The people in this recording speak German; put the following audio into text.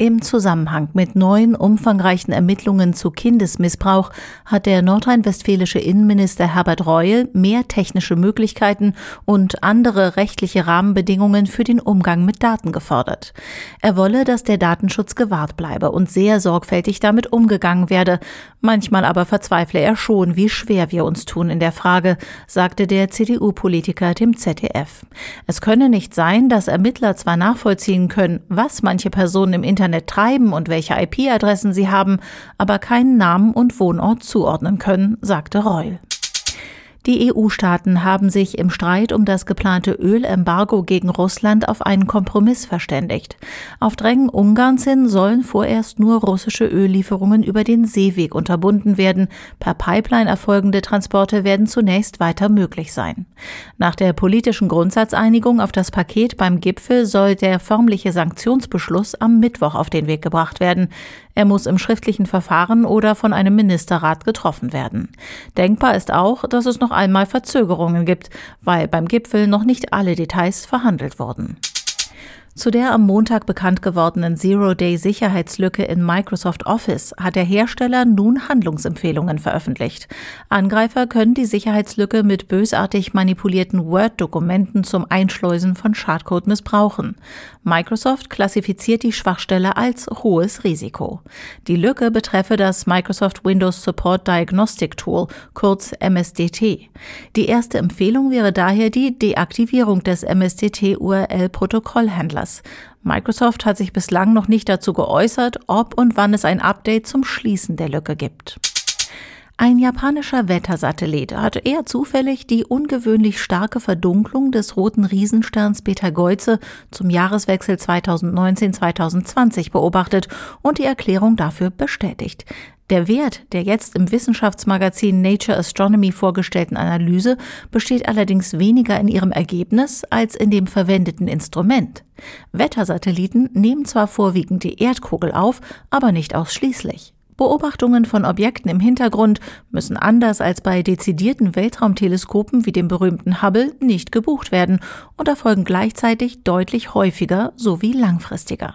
Im Zusammenhang mit neuen umfangreichen Ermittlungen zu Kindesmissbrauch hat der nordrhein-westfälische Innenminister Herbert Reul mehr technische Möglichkeiten und andere rechtliche Rahmenbedingungen für den Umgang mit Daten gefordert. Er wolle, dass der Datenschutz gewahrt bleibe und sehr sorgfältig damit umgegangen werde. Manchmal aber verzweifle er schon, wie schwer wir uns tun in der Frage, sagte der CDU-Politiker dem ZDF. Es könne nicht sein, dass Ermittler zwar nachvollziehen können, was manche Personen im Internet Internet treiben und welche IP-Adressen sie haben, aber keinen Namen und Wohnort zuordnen können, sagte Reul. Die EU-Staaten haben sich im Streit um das geplante Ölembargo gegen Russland auf einen Kompromiss verständigt. Auf Drängen Ungarns hin sollen vorerst nur russische Öllieferungen über den Seeweg unterbunden werden. Per Pipeline erfolgende Transporte werden zunächst weiter möglich sein. Nach der politischen Grundsatzeinigung auf das Paket beim Gipfel soll der förmliche Sanktionsbeschluss am Mittwoch auf den Weg gebracht werden. Er muss im schriftlichen Verfahren oder von einem Ministerrat getroffen werden. Denkbar ist auch, dass es noch einmal Verzögerungen gibt, weil beim Gipfel noch nicht alle Details verhandelt wurden. Zu der am Montag bekannt gewordenen Zero-Day-Sicherheitslücke in Microsoft Office hat der Hersteller nun Handlungsempfehlungen veröffentlicht. Angreifer können die Sicherheitslücke mit bösartig manipulierten Word-Dokumenten zum Einschleusen von Schadcode missbrauchen. Microsoft klassifiziert die Schwachstelle als hohes Risiko. Die Lücke betreffe das Microsoft Windows Support Diagnostic Tool, kurz MSDT. Die erste Empfehlung wäre daher die Deaktivierung des MSDT-URL-Protokollhändlers. Anlass. Microsoft hat sich bislang noch nicht dazu geäußert, ob und wann es ein Update zum Schließen der Lücke gibt. Ein japanischer Wettersatellit hat eher zufällig die ungewöhnlich starke Verdunklung des roten Riesensterns Betelgeuse zum Jahreswechsel 2019-2020 beobachtet und die Erklärung dafür bestätigt. Der Wert der jetzt im Wissenschaftsmagazin Nature Astronomy vorgestellten Analyse besteht allerdings weniger in ihrem Ergebnis als in dem verwendeten Instrument. Wettersatelliten nehmen zwar vorwiegend die Erdkugel auf, aber nicht ausschließlich. Beobachtungen von Objekten im Hintergrund müssen anders als bei dezidierten Weltraumteleskopen wie dem berühmten Hubble nicht gebucht werden und erfolgen gleichzeitig deutlich häufiger sowie langfristiger.